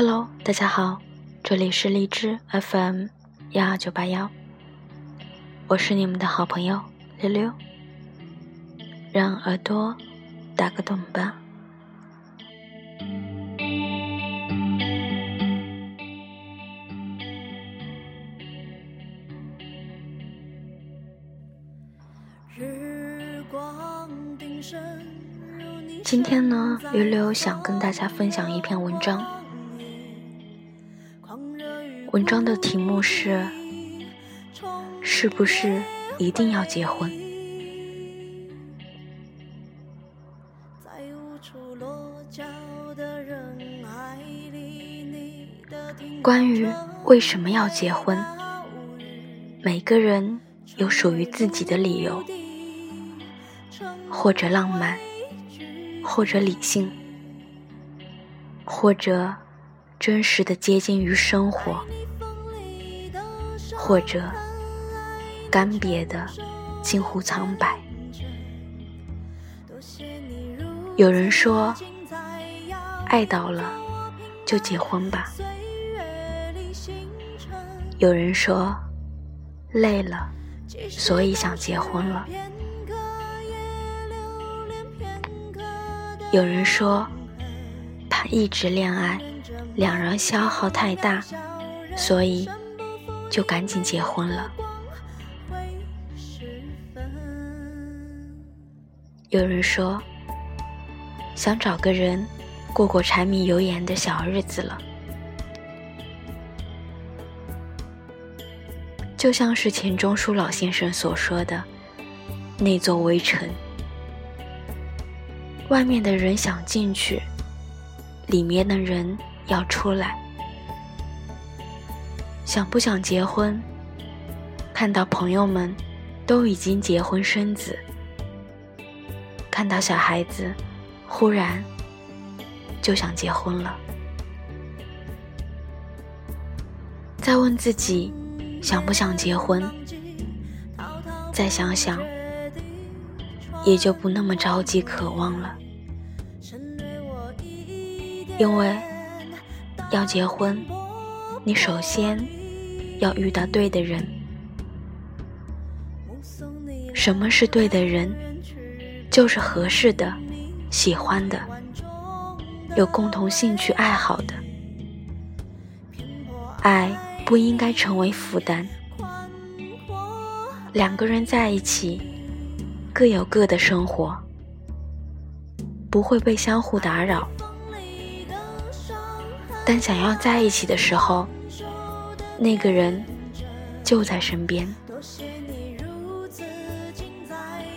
Hello，大家好，这里是荔枝 FM 幺二九八幺，我是你们的好朋友溜溜，让耳朵打个洞吧。今天呢，溜溜想跟大家分享一篇文章。文章的题目是：是不是一定要结婚？关于为什么要结婚，每个人有属于自己的理由，或者浪漫，或者理性，或者真实的接近于生活，或者干瘪的近乎苍白。有人说，爱到了就结婚吧。有人说，累了，所以想结婚了。有人说，怕一直恋爱，两人消耗太大，所以就赶紧结婚了。有人说，想找个人过过柴米油盐的小日子了。就像是钱钟书老先生所说的，那座围城，外面的人想进去，里面的人要出来。想不想结婚？看到朋友们都已经结婚生子，看到小孩子，忽然就想结婚了。再问自己。想不想结婚？再想想，也就不那么着急渴望了。因为要结婚，你首先要遇到对的人。什么是对的人？就是合适的、喜欢的、有共同兴趣爱好的，爱。不应该成为负担。两个人在一起，各有各的生活，不会被相互打扰。但想要在一起的时候，那个人就在身边。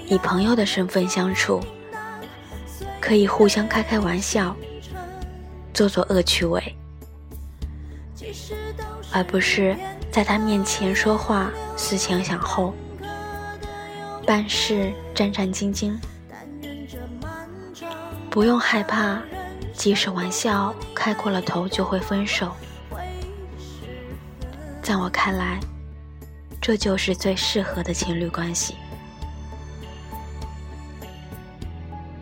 以朋友的身份相处，可以互相开开玩笑，做做恶趣味。而不是在他面前说话思前想后，办事战战兢兢。不用害怕，即使玩笑开过了头就会分手。在我看来，这就是最适合的情侣关系。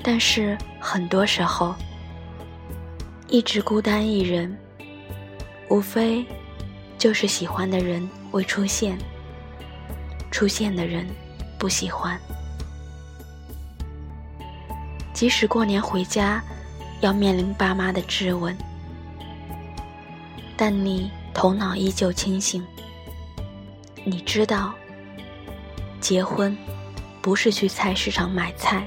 但是很多时候，一直孤单一人，无非。就是喜欢的人未出现，出现的人不喜欢。即使过年回家，要面临爸妈的质问，但你头脑依旧清醒。你知道，结婚不是去菜市场买菜，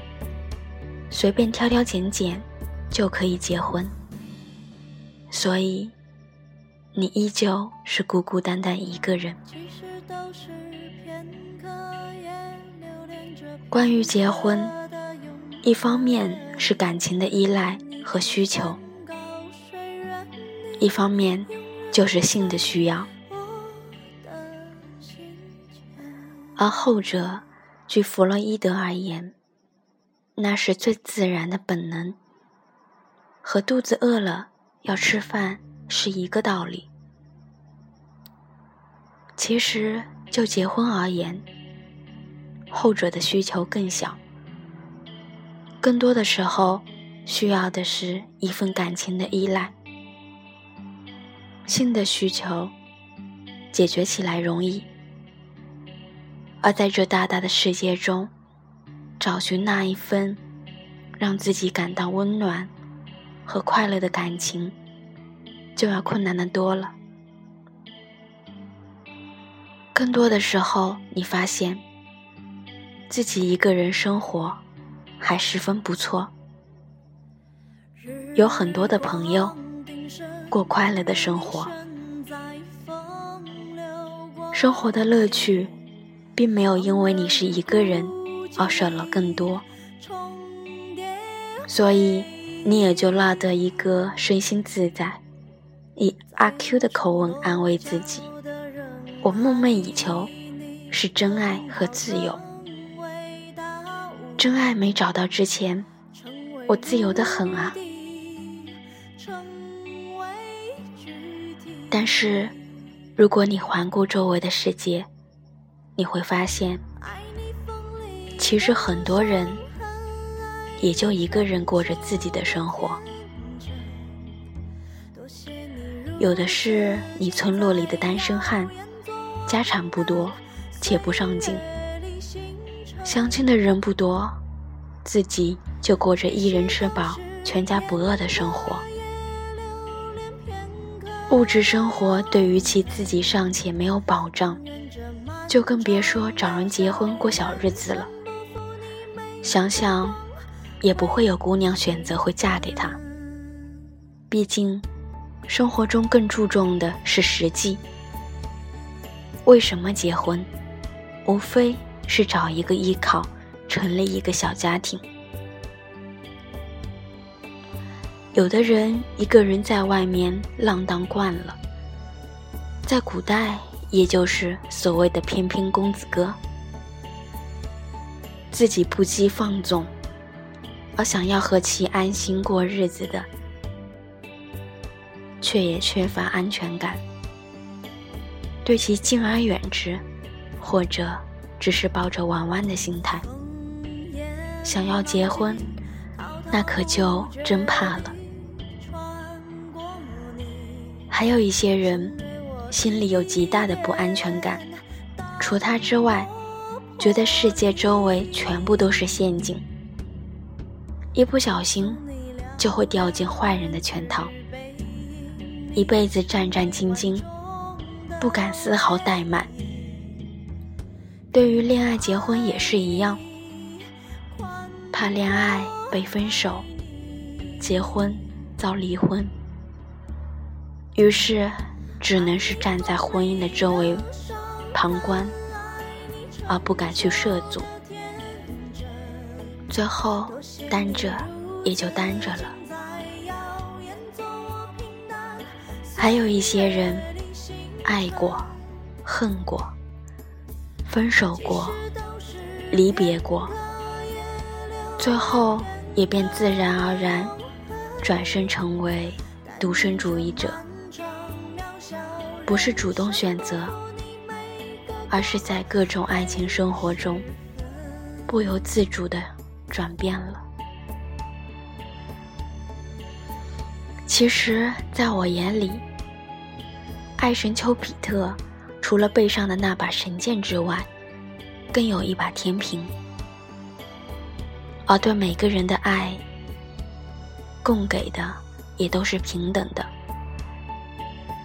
随便挑挑拣拣就可以结婚，所以。你依旧是孤孤单单一个人。关于结婚，一方面是感情的依赖和需求，一方面就是性的需要，而后者，据弗洛伊德而言，那是最自然的本能，和肚子饿了要吃饭。是一个道理。其实就结婚而言，后者的需求更小，更多的时候需要的是一份感情的依赖。性的需求解决起来容易，而在这大大的世界中，找寻那一份让自己感到温暖和快乐的感情，就要困难的多了。更多的时候，你发现自己一个人生活还十分不错，有很多的朋友。过快乐的生活，生活的乐趣，并没有因为你是一个人而少了更多，所以你也就落得一个身心自在，以阿 Q 的口吻安慰自己：我梦寐以求是真爱和自由，真爱没找到之前，我自由的很啊。但是，如果你环顾周围的世界，你会发现，其实很多人也就一个人过着自己的生活。有的是你村落里的单身汉，家产不多，且不上进，相亲的人不多，自己就过着一人吃饱全家不饿的生活。物质生活对于其自己尚且没有保障，就更别说找人结婚过小日子了。想想，也不会有姑娘选择会嫁给他。毕竟，生活中更注重的是实际。为什么结婚？无非是找一个依靠，成立一个小家庭。有的人一个人在外面浪荡惯了，在古代也就是所谓的翩翩公子哥，自己不羁放纵，而想要和其安心过日子的，却也缺乏安全感，对其敬而远之，或者只是抱着玩玩的心态，想要结婚，那可就真怕了。还有一些人，心里有极大的不安全感，除他之外，觉得世界周围全部都是陷阱，一不小心就会掉进坏人的圈套，一辈子战战兢兢，不敢丝毫怠慢。对于恋爱、结婚也是一样，怕恋爱被分手，结婚遭离婚。于是，只能是站在婚姻的周围旁观，而不敢去涉足。最后，单着也就单着了。还有一些人，爱过，恨过，分手过，离别过，最后也便自然而然转身成为独身主义者。不是主动选择，而是在各种爱情生活中不由自主的转变了。其实，在我眼里，爱神丘比特除了背上的那把神剑之外，更有一把天平，而对每个人的爱，供给的也都是平等的。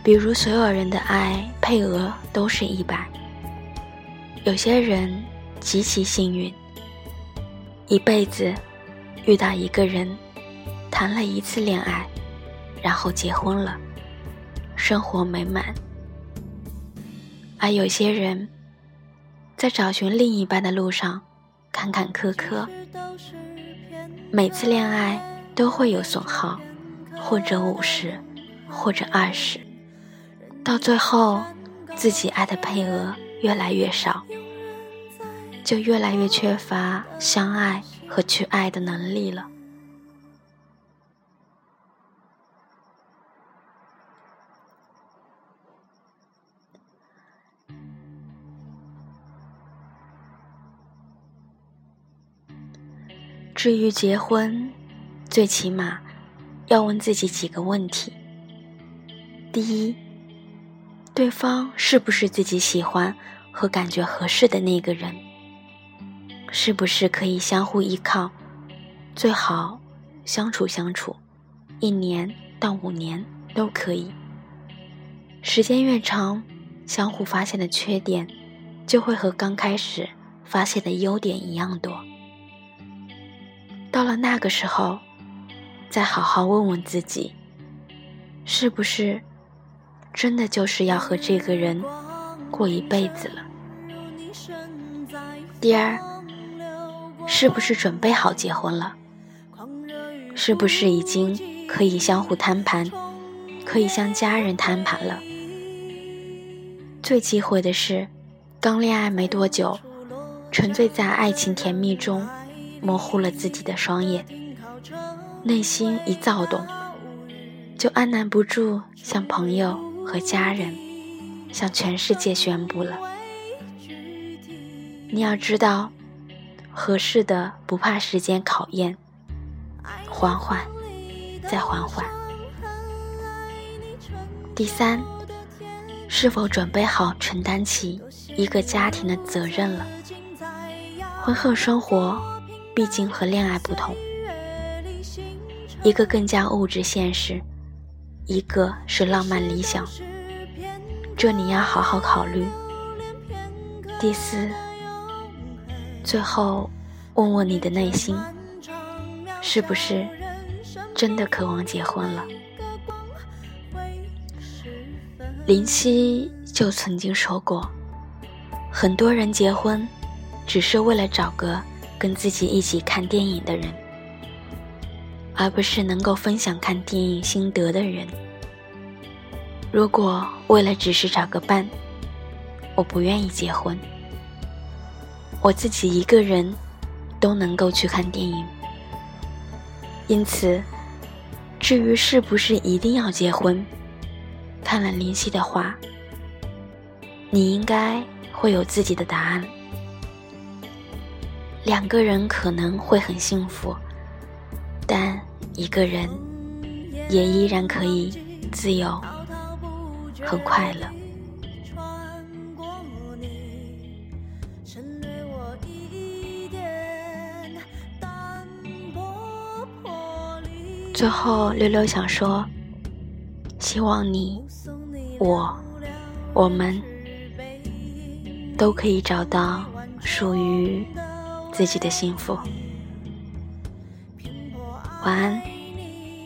比如，所有人的爱配额都是一百。有些人极其幸运，一辈子遇到一个人，谈了一次恋爱，然后结婚了，生活美满；而有些人，在找寻另一半的路上坎坎坷坷，每次恋爱都会有损耗，或者五十，或者二十。到最后，自己爱的配额越来越少，就越来越缺乏相爱和去爱的能力了。至于结婚，最起码要问自己几个问题：第一。对方是不是自己喜欢和感觉合适的那个人？是不是可以相互依靠？最好相处相处，一年到五年都可以。时间越长，相互发现的缺点就会和刚开始发现的优点一样多。到了那个时候，再好好问问自己，是不是真的就是要和这个人过一辈子了？第二，是不是准备好结婚了？是不是已经可以相互摊盘，可以向家人摊盘了？最忌讳的是，刚恋爱没多久，沉醉在爱情甜蜜中。模糊了自己的双眼，内心一躁动，就按捺不住向朋友和家人、向全世界宣布了。你要知道，合适的不怕时间考验，缓缓，再缓缓。第三，是否准备好承担起一个家庭的责任了？婚后生活。毕竟和恋爱不同，一个更加物质现实，一个是浪漫理想，这你要好好考虑。第四，最后问问你的内心，是不是真的渴望结婚了？林夕就曾经说过，很多人结婚，只是为了找个。跟自己一起看电影的人，而不是能够分享看电影心得的人。如果为了只是找个伴，我不愿意结婚。我自己一个人都能够去看电影。因此，至于是不是一定要结婚，看了林夕的话，你应该会有自己的答案。两个人可能会很幸福，但一个人也依然可以自由、很快乐。最后，溜溜想说，希望你、我、我们都可以找到属于。自己的幸福，晚安，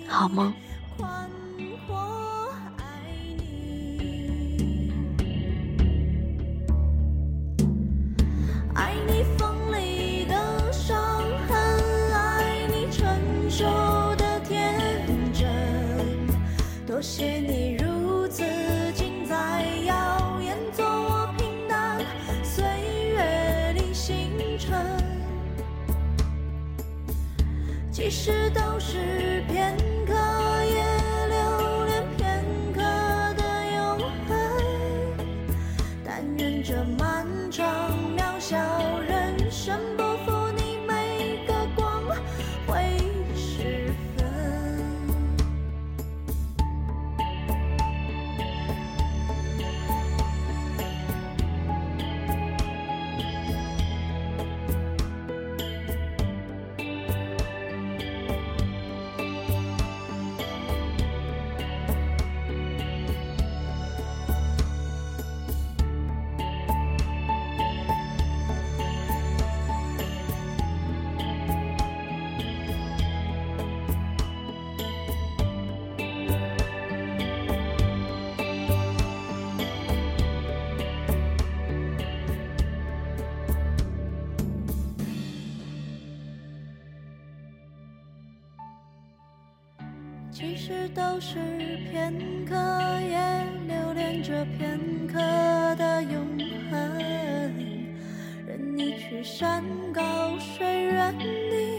好梦。其实都是片刻，其实都是片刻，也留恋着片刻的永恒。任你去山高水远，你。